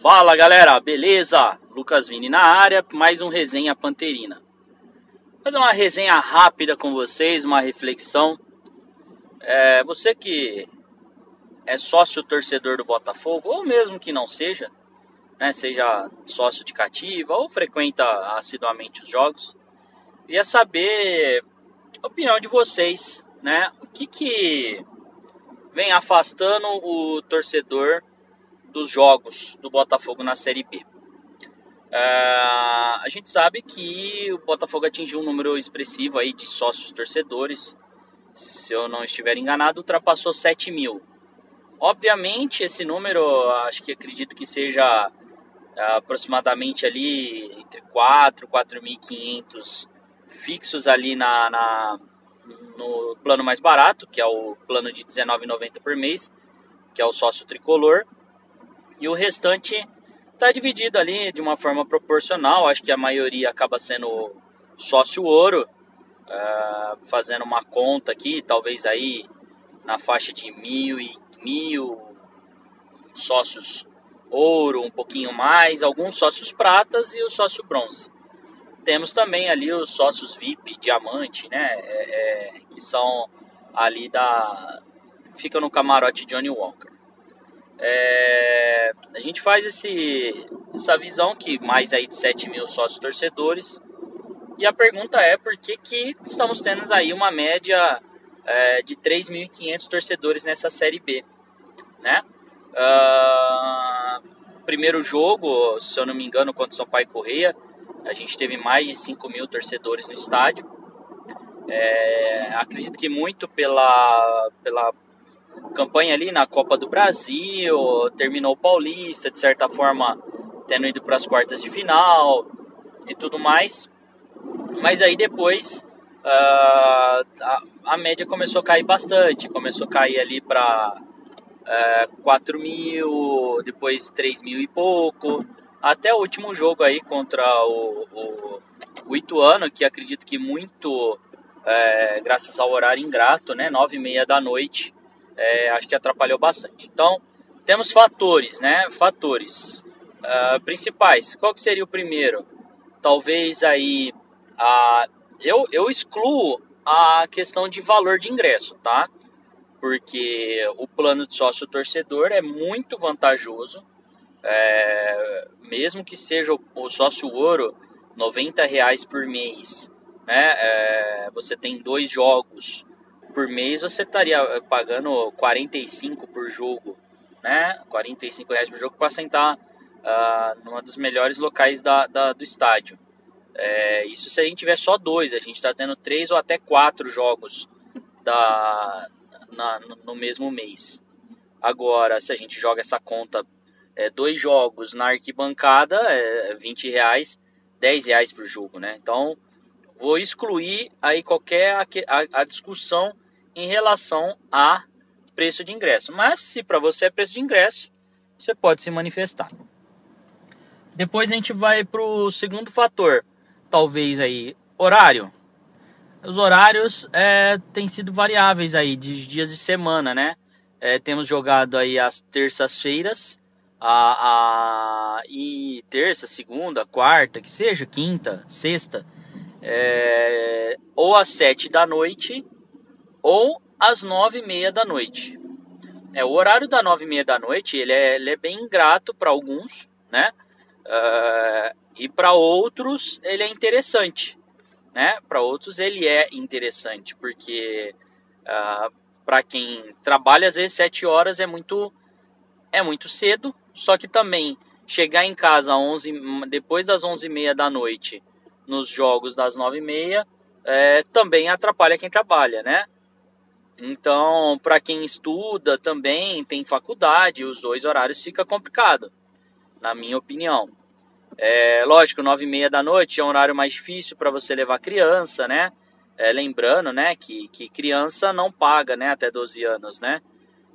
Fala galera, beleza? Lucas Vini na área, mais um resenha Panterina. Fazer uma resenha rápida com vocês, uma reflexão. É, você que é sócio torcedor do Botafogo, ou mesmo que não seja, né, seja sócio de cativa ou frequenta assiduamente os jogos, queria saber a opinião de vocês, né? O que que vem afastando o torcedor dos jogos do Botafogo na Série B. Uh, a gente sabe que o Botafogo atingiu um número expressivo aí de sócios torcedores. Se eu não estiver enganado, ultrapassou 7 mil. Obviamente, esse número, acho que acredito que seja uh, aproximadamente ali entre 4 e 4.500 fixos ali na, na, no plano mais barato, que é o plano de R$19,90 por mês, que é o sócio tricolor e o restante está dividido ali de uma forma proporcional. Acho que a maioria acaba sendo sócio ouro, uh, fazendo uma conta aqui, talvez aí na faixa de mil e mil sócios ouro, um pouquinho mais, alguns sócios pratas e o sócio bronze. Temos também ali os sócios VIP diamante, né, é, é, que são ali da ficam no camarote Johnny Walker. É, a gente faz esse, essa visão que mais aí de 7 mil sócios torcedores. E a pergunta é por que, que estamos tendo aí uma média é, de 3.500 torcedores nessa Série B. Né? Uh, primeiro jogo, se eu não me engano, contra o e Correia, a gente teve mais de 5 mil torcedores no estádio. É, acredito que muito pela, pela campanha ali na Copa do Brasil, terminou o Paulista, de certa forma tendo ido para as quartas de final e tudo mais. Mas aí depois uh, a, a, média começou a cair bastante, começou a cair ali para uh, 4 mil, depois 3 mil e pouco, até o último jogo aí contra o, o, o Ituano, que acredito que muito é, graças ao horário ingrato, né, 9 e meia da noite, é, acho que atrapalhou bastante. Então, temos fatores, né? Fatores uh, principais. Qual que seria o primeiro? Talvez aí a eu, eu excluo a questão de valor de ingresso, tá? Porque o plano de sócio torcedor é muito vantajoso, é, mesmo que seja o, o sócio ouro, 90 reais por mês, né? É, você tem dois jogos por mês você estaria eh, pagando 45 por jogo, né? 45 reais por jogo para sentar uh, numa dos melhores locais da, da do estádio. É, isso se a gente tiver só dois, a gente está tendo três ou até quatro jogos da, na, no mesmo mês. Agora, se a gente joga essa conta, é, dois jogos na arquibancada, é 20 reais, 10 reais por jogo, né? Então, vou excluir aí qualquer a, a, a discussão em relação a preço de ingresso. Mas se para você é preço de ingresso, você pode se manifestar. Depois a gente vai para o segundo fator, talvez aí horário. Os horários é, têm sido variáveis aí de dias de semana, né? É, temos jogado aí as terças-feiras, a, a, e terça, segunda, quarta, que seja, quinta, sexta, é, ou às sete da noite ou às nove e meia da noite. É, o horário da nove e meia da noite ele é, ele é bem ingrato para alguns, né? Uh, e para outros ele é interessante, né? Para outros ele é interessante porque uh, ah, para quem trabalha às vezes sete horas é muito é muito cedo, só que também chegar em casa 11, depois das onze e meia da noite nos jogos das nove e meia é, também atrapalha quem trabalha, né? Então, para quem estuda também, tem faculdade, os dois horários fica complicado, na minha opinião. É, lógico, nove e meia da noite é um horário mais difícil para você levar criança, né? É, lembrando, né, que, que criança não paga, né, até 12 anos, né?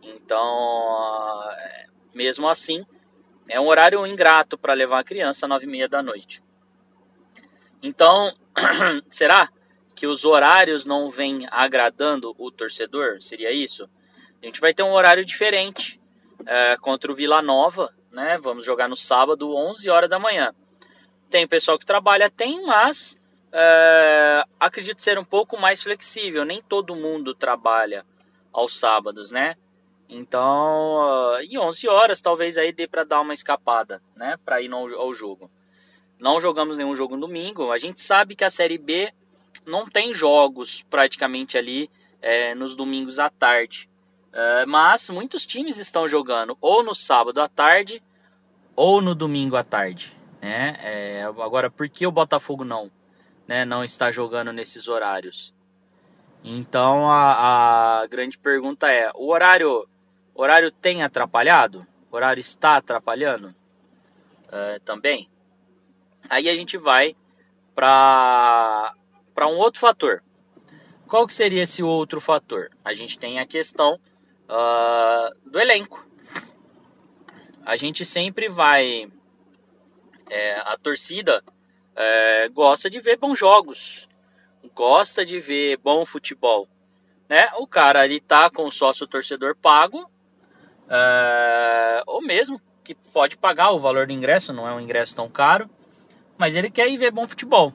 Então, é, mesmo assim, é um horário ingrato para levar a criança nove e meia da noite. Então, será que os horários não vêm agradando o torcedor? Seria isso? A gente vai ter um horário diferente é, contra o Vila Nova né? Vamos jogar no sábado, 11 horas da manhã. Tem pessoal que trabalha, tem, mas é, acredito ser um pouco mais flexível. Nem todo mundo trabalha aos sábados, né? Então, e 11 horas talvez aí dê para dar uma escapada, né? Para ir ao jogo. Não jogamos nenhum jogo no domingo. A gente sabe que a Série B não tem jogos praticamente ali é, nos domingos à tarde. É, mas muitos times estão jogando ou no sábado à tarde ou no domingo à tarde. Né? É, agora, por que o Botafogo não? Né, não está jogando nesses horários? Então a, a grande pergunta é: o horário, horário tem atrapalhado? O horário está atrapalhando? É, também? Aí a gente vai para um outro fator. Qual que seria esse outro fator? A gente tem a questão uh, do elenco. A gente sempre vai. É, a torcida é, gosta de ver bons jogos, gosta de ver bom futebol. Né? O cara ali tá com o sócio torcedor pago, é, ou mesmo que pode pagar o valor do ingresso, não é um ingresso tão caro mas ele quer ir ver bom futebol.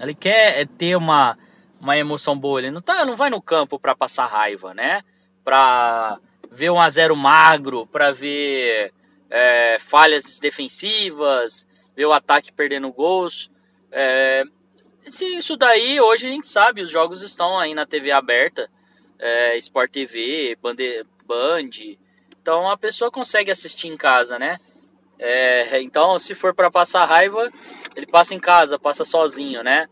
Ele quer é, ter uma, uma emoção boa. Ele não, tá, não vai no campo para passar raiva, né? Para ver um a zero magro, para ver é, falhas defensivas, ver o ataque perdendo gols. É, isso daí, hoje a gente sabe, os jogos estão aí na TV aberta, é, Sport TV, Band, Band. Então a pessoa consegue assistir em casa, né? É, então, se for para passar raiva, ele passa em casa, passa sozinho, né?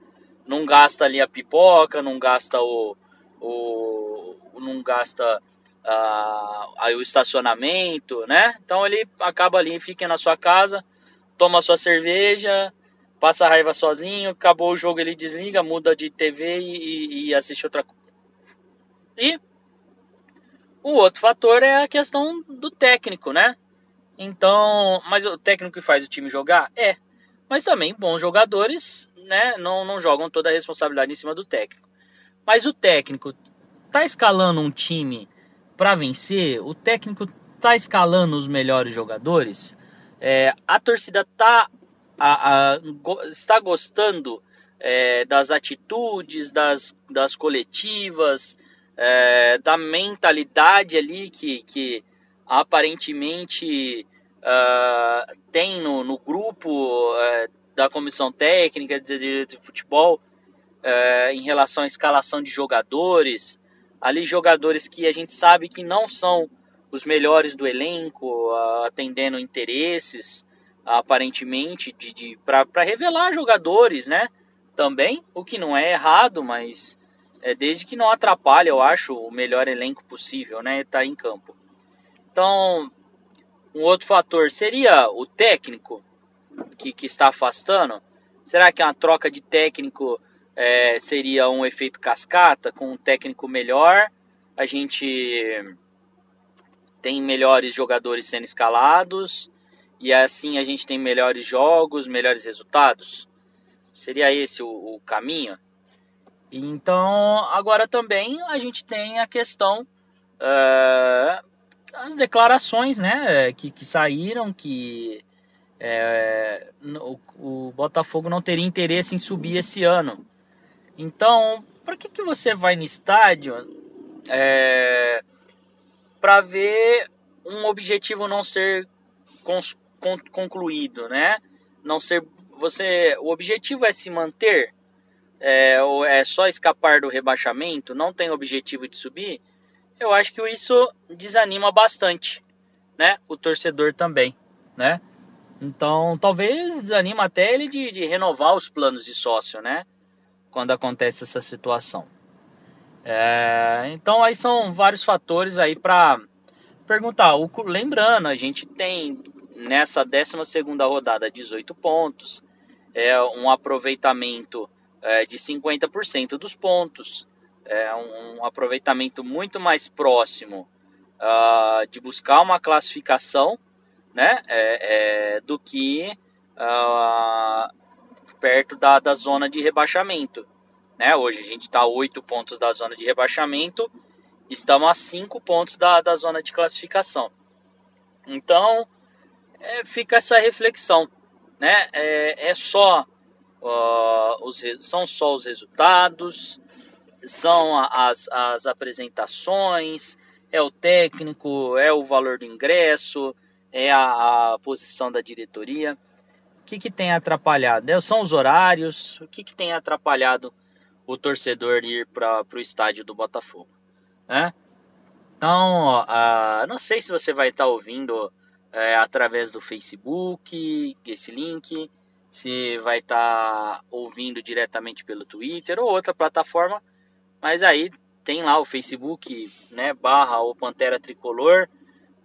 Não gasta ali a pipoca, não gasta o, o não gasta uh, o estacionamento, né? Então ele acaba ali, fica na sua casa, toma sua cerveja, passa raiva sozinho, acabou o jogo, ele desliga, muda de TV e, e assiste outra coisa. E o outro fator é a questão do técnico, né? Então, mas o técnico que faz o time jogar? É. Mas também bons jogadores né, não, não jogam toda a responsabilidade em cima do técnico. Mas o técnico tá escalando um time para vencer? O técnico tá escalando os melhores jogadores? É, a torcida tá a, a, está gostando é, das atitudes, das, das coletivas, é, da mentalidade ali que, que aparentemente uh, tem no, no grupo uh, da comissão técnica de, de futebol uh, em relação à escalação de jogadores. Ali, jogadores que a gente sabe que não são os melhores do elenco, atendendo interesses, aparentemente, de, de para revelar jogadores, né? Também, o que não é errado, mas é, desde que não atrapalhe, eu acho, o melhor elenco possível, né? Tá em campo. Então, um outro fator seria o técnico que, que está afastando. Será que uma troca de técnico é, seria um efeito cascata com um técnico melhor? A gente tem melhores jogadores sendo escalados e assim a gente tem melhores jogos, melhores resultados. Seria esse o, o caminho? Então, agora também a gente tem a questão uh, as declarações né, que, que saíram que é, o, o, Botafogo não teria interesse em subir esse ano. Então, por que, que você vai no estádio é, para ver um objetivo não ser cons, con, concluído, né? Não ser você, o objetivo é se manter, é, ou é só escapar do rebaixamento, não tem objetivo de subir eu acho que isso desanima bastante, né? O torcedor também, né? Então, talvez desanima até ele de, de renovar os planos de sócio, né? Quando acontece essa situação. É, então, aí são vários fatores aí para perguntar. O, lembrando, a gente tem nessa 12 rodada 18 pontos, é um aproveitamento é, de 50% dos pontos é, um, aproveitamento muito mais próximo uh, de buscar uma classificação né, é, é, do que uh, perto da, da zona de rebaixamento. Né? Hoje a gente está a 8 pontos da zona de rebaixamento, estamos a 5 pontos da, da zona de classificação. Então, é, fica essa reflexão, né? É, é só uh, os, são só os resultados, são as, as apresentações, é o técnico, é o valor do ingresso, é a, a posição da diretoria. O que, que tem atrapalhado? É, são os horários, o que, que tem atrapalhado o torcedor ir para o estádio do Botafogo? Né? Então, uh, não sei se você vai estar tá ouvindo é, através do Facebook, esse link, se vai estar tá ouvindo diretamente pelo Twitter ou outra plataforma, mas aí tem lá o Facebook, né, barra o Pantera Tricolor,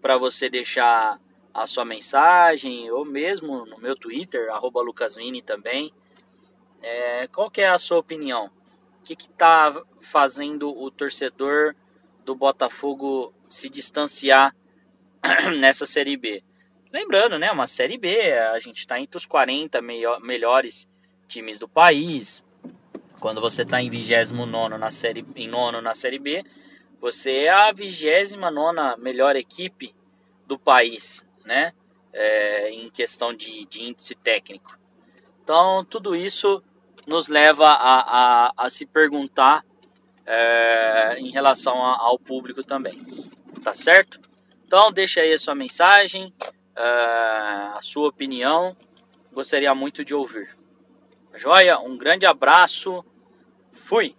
para você deixar a sua mensagem, ou mesmo no meu Twitter, arroba Lucasvini também. É, qual que é a sua opinião? O que está fazendo o torcedor do Botafogo se distanciar nessa Série B? Lembrando, né, uma Série B, a gente está entre os 40 melhores times do país. Quando você está em 29 na série, em nono na Série B, você é a 29 melhor equipe do país, né? É, em questão de, de, índice técnico. Então, tudo isso nos leva a, a, a se perguntar é, em relação ao público também. Tá certo? Então, deixa aí a sua mensagem, é, a sua opinião. Gostaria muito de ouvir. Joia, um grande abraço. Fui!